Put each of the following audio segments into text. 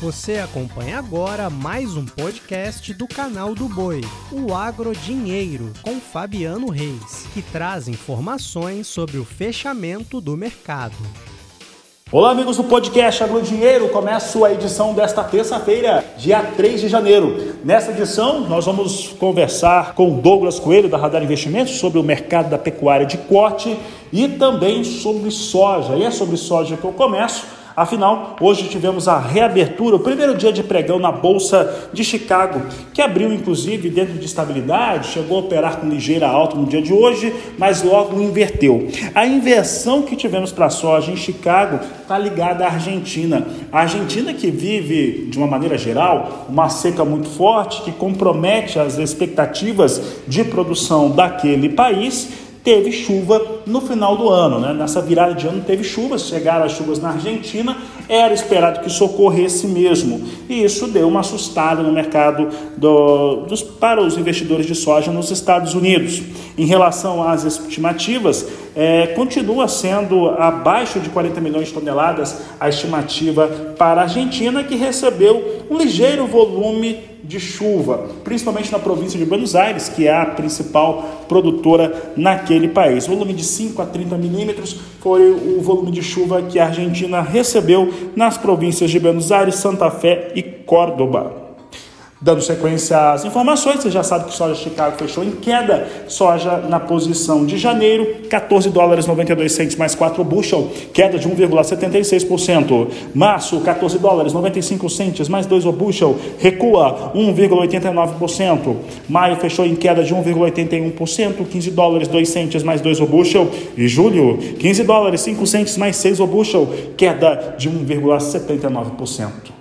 Você acompanha agora mais um podcast do canal do Boi, o Agro Dinheiro, com Fabiano Reis, que traz informações sobre o fechamento do mercado. Olá, amigos do podcast Agro Dinheiro. Começo a edição desta terça-feira, dia 3 de janeiro. Nessa edição, nós vamos conversar com Douglas Coelho, da Radar Investimentos, sobre o mercado da pecuária de corte e também sobre soja. E é sobre soja que eu começo Afinal, hoje tivemos a reabertura, o primeiro dia de pregão na Bolsa de Chicago, que abriu inclusive dentro de estabilidade, chegou a operar com ligeira alta no dia de hoje, mas logo inverteu. A inversão que tivemos para a soja em Chicago está ligada à Argentina. A Argentina que vive, de uma maneira geral, uma seca muito forte que compromete as expectativas de produção daquele país teve chuva no final do ano, né? Nessa virada de ano teve chuvas, chegaram as chuvas na Argentina, era esperado que isso ocorresse mesmo. E isso deu uma assustada no mercado do, dos, para os investidores de soja nos Estados Unidos. Em relação às estimativas, é, continua sendo abaixo de 40 milhões de toneladas a estimativa para a Argentina, que recebeu um ligeiro volume de chuva, principalmente na província de Buenos Aires, que é a principal produtora naquele país. O volume de 5 a 30 milímetros foi o volume de chuva que a Argentina recebeu nas províncias de Buenos Aires, Santa Fé e Córdoba. Dando sequência às informações, você já sabe que soja Chicago fechou em queda. Soja na posição de janeiro, 14 dólares 92 centes mais 4 bushel, queda de 1,76%. Março, 14 dólares 95 centes mais 2 o bushel, recua 1,89%. Maio fechou em queda de 1,81%, 15 dólares 2 centes mais 2 o bushel. E julho, 15 dólares 5 centes mais 6 o bushel, queda de 1,79%.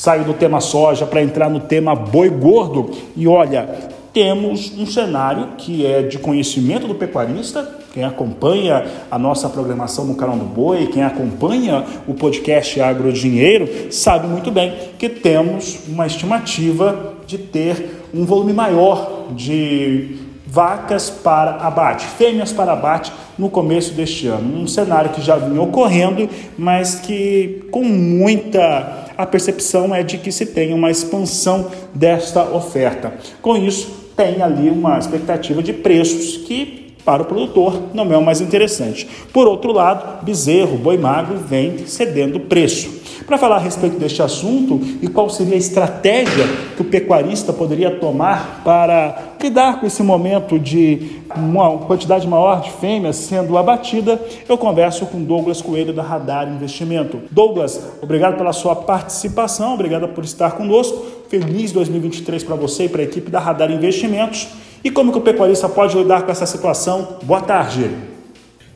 Saiu do tema soja para entrar no tema boi gordo. E olha, temos um cenário que é de conhecimento do pecuarista. Quem acompanha a nossa programação no canal do Boi, quem acompanha o podcast Agro Dinheiro, sabe muito bem que temos uma estimativa de ter um volume maior de vacas para abate, fêmeas para abate no começo deste ano. Um cenário que já vinha ocorrendo, mas que com muita a percepção é de que se tem uma expansão desta oferta. Com isso, tem ali uma expectativa de preços que para o produtor não é o mais interessante. Por outro lado, bezerro, boi magro vem cedendo preço. Para falar a respeito deste assunto e qual seria a estratégia que o pecuarista poderia tomar para lidar com esse momento de uma quantidade maior de fêmeas sendo abatida, eu converso com Douglas Coelho da Radar Investimento. Douglas, obrigado pela sua participação, obrigado por estar conosco. Feliz 2023 para você e para a equipe da Radar Investimentos. E como que o pecuarista pode lidar com essa situação? Boa tarde.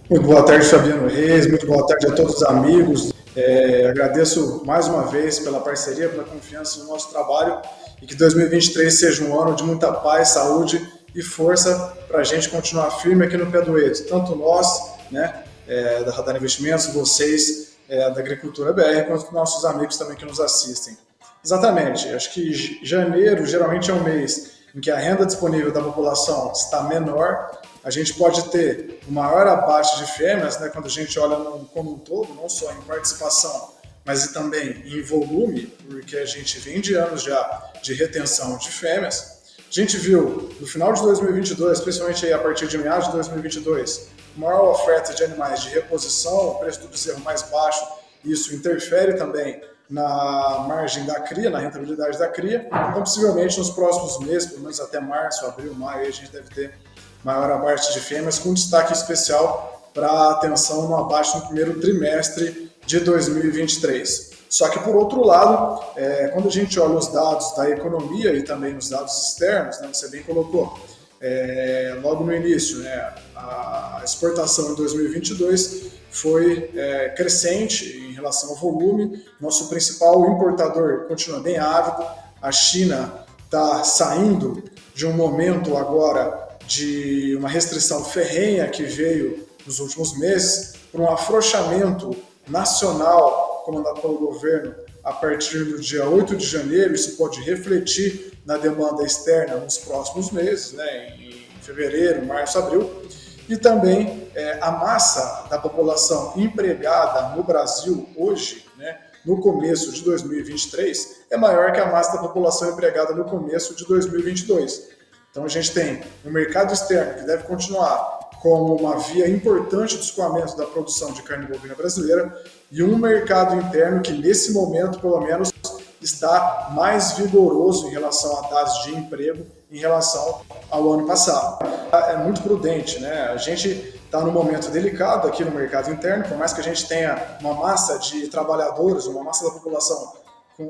Muito boa tarde, Fabiano Reis. Muito boa tarde a todos os amigos. É, agradeço mais uma vez pela parceria, pela confiança no nosso trabalho e que 2023 seja um ano de muita paz, saúde e força para a gente continuar firme aqui no pé do Eito. Tanto nós, né, é, da Radar Investimentos, vocês é, da Agricultura BR, quanto nossos amigos também que nos assistem. Exatamente, acho que janeiro geralmente é um mês em que a renda disponível da população está menor, a gente pode ter o maior abate de fêmeas, né, quando a gente olha no, como um todo, não só em participação, mas também em volume, porque a gente vem de anos já de retenção de fêmeas. A gente viu no final de 2022, principalmente aí a partir de meados de 2022, maior oferta de animais de reposição, o preço do bezerro mais baixo, isso interfere também na margem da cria, na rentabilidade da cria. Então, possivelmente nos próximos meses, pelo menos até março, abril, maio, a gente deve ter maior abate de fêmeas, com destaque especial para a atenção no abate no primeiro trimestre de 2023. Só que, por outro lado, é, quando a gente olha os dados da economia e também os dados externos, né, você bem colocou, é, logo no início, né, a exportação em 2022 foi é, crescente em relação ao volume. Nosso principal importador continua bem ávido. A China está saindo de um momento agora de uma restrição ferrenha que veio nos últimos meses para um afrouxamento nacional comandado pelo governo a partir do dia 8 de janeiro. Isso pode refletir na demanda externa nos próximos meses, né, em fevereiro, março, abril e também é, a massa da população empregada no Brasil hoje, né, no começo de 2023 é maior que a massa da população empregada no começo de 2022. Então a gente tem um mercado externo que deve continuar como uma via importante de escoamento da produção de carne bovina brasileira e um mercado interno que nesse momento, pelo menos, está mais vigoroso em relação a dados de emprego em relação ao ano passado. É muito prudente, né? A gente está num momento delicado aqui no mercado interno, por mais que a gente tenha uma massa de trabalhadores, uma massa da população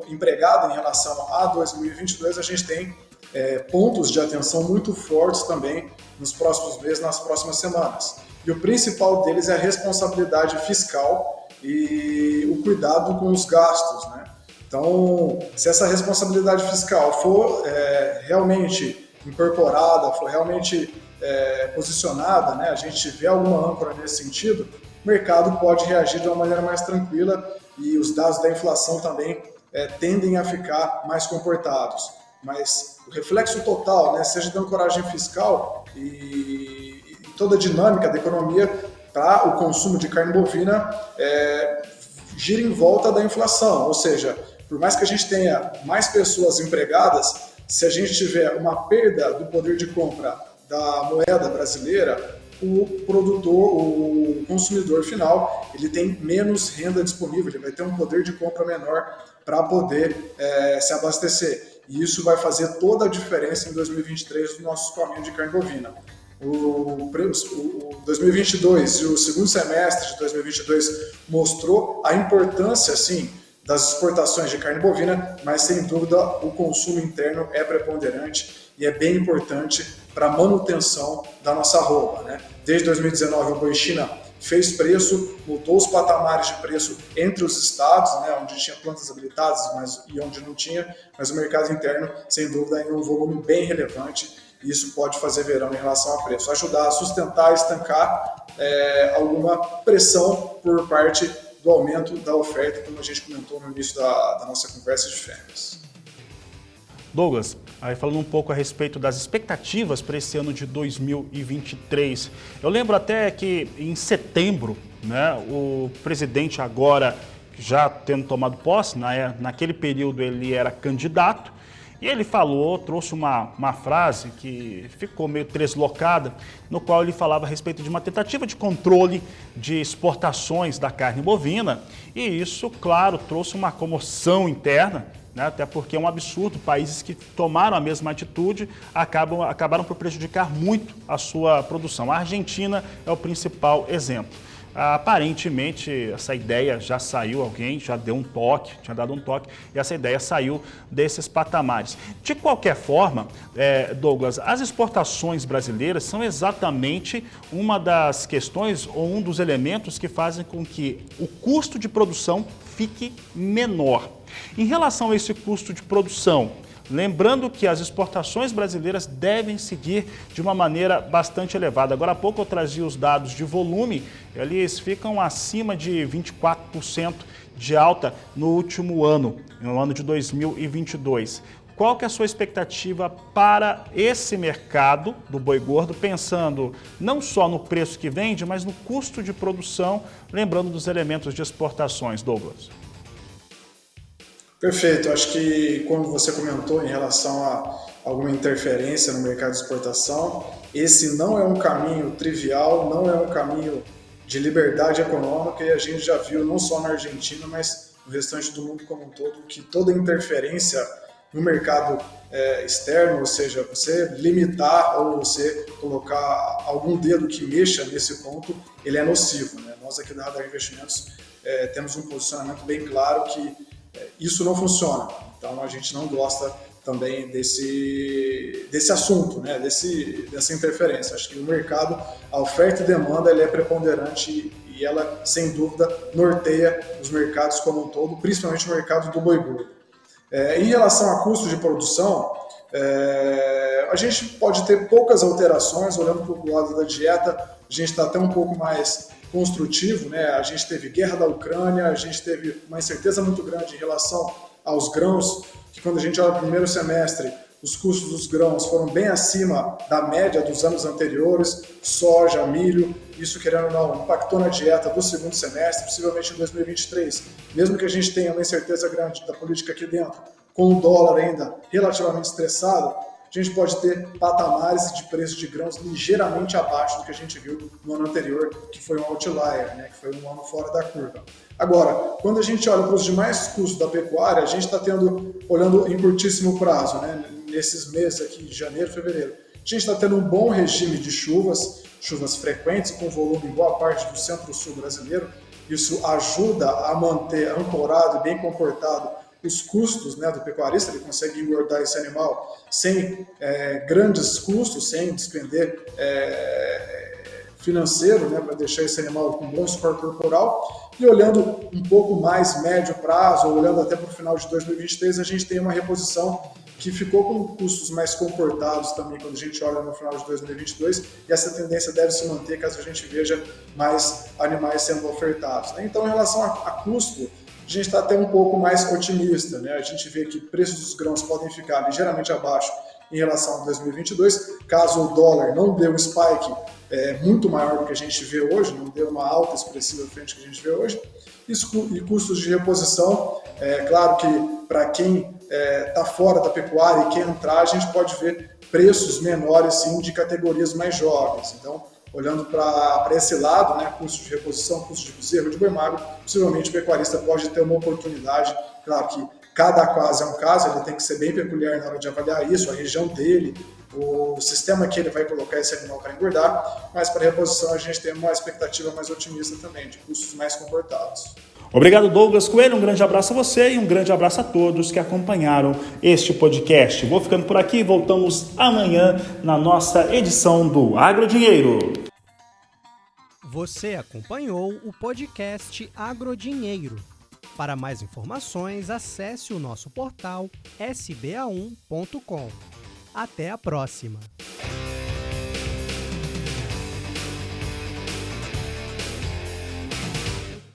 empregada em relação a 2022, a gente tem é, pontos de atenção muito fortes também nos próximos meses, nas próximas semanas. E o principal deles é a responsabilidade fiscal e o cuidado com os gastos, né? Então, se essa responsabilidade fiscal for é, realmente incorporada, for realmente é, posicionada, né, a gente tiver alguma âncora nesse sentido, o mercado pode reagir de uma maneira mais tranquila e os dados da inflação também é, tendem a ficar mais comportados. Mas o reflexo total, né, seja da ancoragem fiscal e, e toda a dinâmica da economia para o consumo de carne bovina é, gira em volta da inflação, ou seja, por mais que a gente tenha mais pessoas empregadas, se a gente tiver uma perda do poder de compra da moeda brasileira, o produtor, o consumidor final, ele tem menos renda disponível, ele vai ter um poder de compra menor para poder é, se abastecer. E isso vai fazer toda a diferença em 2023 no nosso caminho de carne bovina. O, o 2022 e o segundo semestre de 2022 mostrou a importância, sim, das exportações de carne bovina, mas sem dúvida o consumo interno é preponderante e é bem importante para a manutenção da nossa roupa. Né? Desde 2019, o Boi China fez preço, mudou os patamares de preço entre os estados, né, onde tinha plantas habilitadas mas, e onde não tinha, mas o mercado interno, sem dúvida, ainda é um volume bem relevante e isso pode fazer verão em relação a preço, ajudar a sustentar, estancar é, alguma pressão por parte do aumento da oferta, como a gente comentou no início da, da nossa conversa de férias. Douglas, aí falando um pouco a respeito das expectativas para esse ano de 2023. Eu lembro até que em setembro, né, o presidente agora já tendo tomado posse, na, naquele período ele era candidato, e ele falou, trouxe uma, uma frase que ficou meio deslocada, no qual ele falava a respeito de uma tentativa de controle de exportações da carne bovina, e isso, claro, trouxe uma comoção interna, né? até porque é um absurdo, países que tomaram a mesma atitude acabam, acabaram por prejudicar muito a sua produção. A Argentina é o principal exemplo. Aparentemente, essa ideia já saiu, alguém já deu um toque, tinha dado um toque, e essa ideia saiu desses patamares. De qualquer forma, é, Douglas, as exportações brasileiras são exatamente uma das questões ou um dos elementos que fazem com que o custo de produção fique menor. Em relação a esse custo de produção, Lembrando que as exportações brasileiras devem seguir de uma maneira bastante elevada. Agora há pouco eu trazia os dados de volume, eles ficam acima de 24% de alta no último ano, no ano de 2022. Qual que é a sua expectativa para esse mercado do boi gordo, pensando não só no preço que vende, mas no custo de produção, lembrando dos elementos de exportações, Douglas? Perfeito. Acho que, como você comentou em relação a alguma interferência no mercado de exportação, esse não é um caminho trivial, não é um caminho de liberdade econômica e a gente já viu não só na Argentina, mas no restante do mundo como um todo, que toda interferência no mercado é, externo, ou seja, você limitar ou você colocar algum dedo que mexa nesse ponto, ele é nocivo. Né? Nós aqui da Radar Investimentos é, temos um posicionamento bem claro que isso não funciona. Então a gente não gosta também desse, desse assunto, né? desse, dessa interferência. Acho que o mercado, a oferta e demanda, ele é preponderante e ela, sem dúvida, norteia os mercados como um todo, principalmente o mercado do boi gordo. É, em relação a custo de produção, é, a gente pode ter poucas alterações, olhando para o lado da dieta, a gente está até um pouco mais construtivo, né? A gente teve guerra da Ucrânia, a gente teve uma incerteza muito grande em relação aos grãos, que quando a gente olha o primeiro semestre, os custos dos grãos foram bem acima da média dos anos anteriores, soja, milho, isso querendo ou não, impactou na dieta do segundo semestre, possivelmente em 2023. Mesmo que a gente tenha uma incerteza grande da política aqui dentro, com o dólar ainda relativamente estressado, a gente pode ter patamares de preço de grãos ligeiramente abaixo do que a gente viu no ano anterior, que foi um outlier, né, que foi um ano fora da curva. Agora, quando a gente olha para os demais custos da pecuária, a gente está tendo, olhando em curtíssimo prazo, né, nesses meses aqui, janeiro, fevereiro, a gente está tendo um bom regime de chuvas, chuvas frequentes, com volume em boa parte do centro-sul brasileiro. Isso ajuda a manter ancorado e bem comportado os custos né, do pecuarista, ele consegue engordar esse animal sem é, grandes custos, sem despender é, financeiro né, para deixar esse animal com bom suporte corporal. E olhando um pouco mais médio prazo, olhando até para o final de 2023, a gente tem uma reposição que ficou com custos mais comportados também quando a gente olha no final de 2022, e essa tendência deve se manter caso a gente veja mais animais sendo ofertados. Né? Então, em relação a, a custo, a gente está até um pouco mais otimista. Né? A gente vê que preços dos grãos podem ficar ligeiramente abaixo em relação a 2022, caso o dólar não dê um spike é, muito maior do que a gente vê hoje, não dê uma alta expressiva frente ao que a gente vê hoje. E custos de reposição, é claro que para quem está é, tá fora da pecuária e quer entrar, a gente pode ver preços menores sim de categorias mais jovens. Então, olhando para esse lado, né, custo de reposição, custo de bezerro, de boi magro, possivelmente o pecuarista pode ter uma oportunidade, claro que cada caso é um caso, ele tem que ser bem peculiar na hora de avaliar isso, a região dele, o sistema que ele vai colocar esse animal para engordar, mas para reposição a gente tem uma expectativa mais otimista também, de custos mais comportados. Obrigado, Douglas Coelho. Um grande abraço a você e um grande abraço a todos que acompanharam este podcast. Vou ficando por aqui voltamos amanhã na nossa edição do Agrodinheiro. Você acompanhou o podcast Agrodinheiro. Para mais informações, acesse o nosso portal sba1.com. Até a próxima!